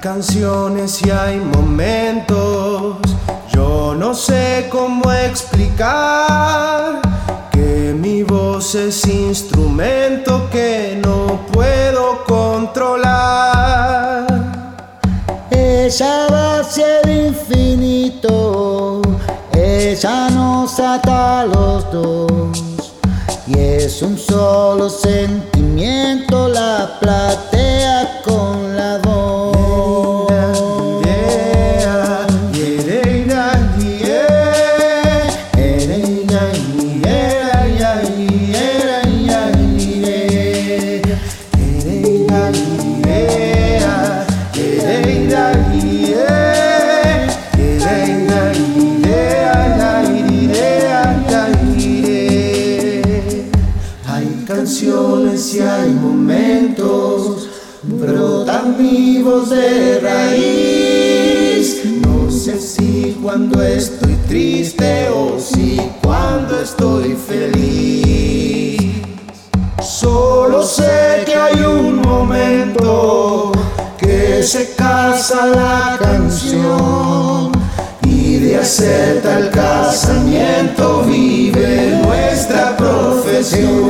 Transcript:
canciones y hay momentos, yo no sé cómo explicar que mi voz es instrumento que no puedo controlar. Ella va hacia el infinito, ella nos ata a los dos y es un solo sentimiento la platea con canciones y hay momentos, brotan vivos de raíz. No sé si cuando estoy triste o si cuando estoy feliz. Solo sé se casa la canción y de hacer tal casamiento vive nuestra profesión.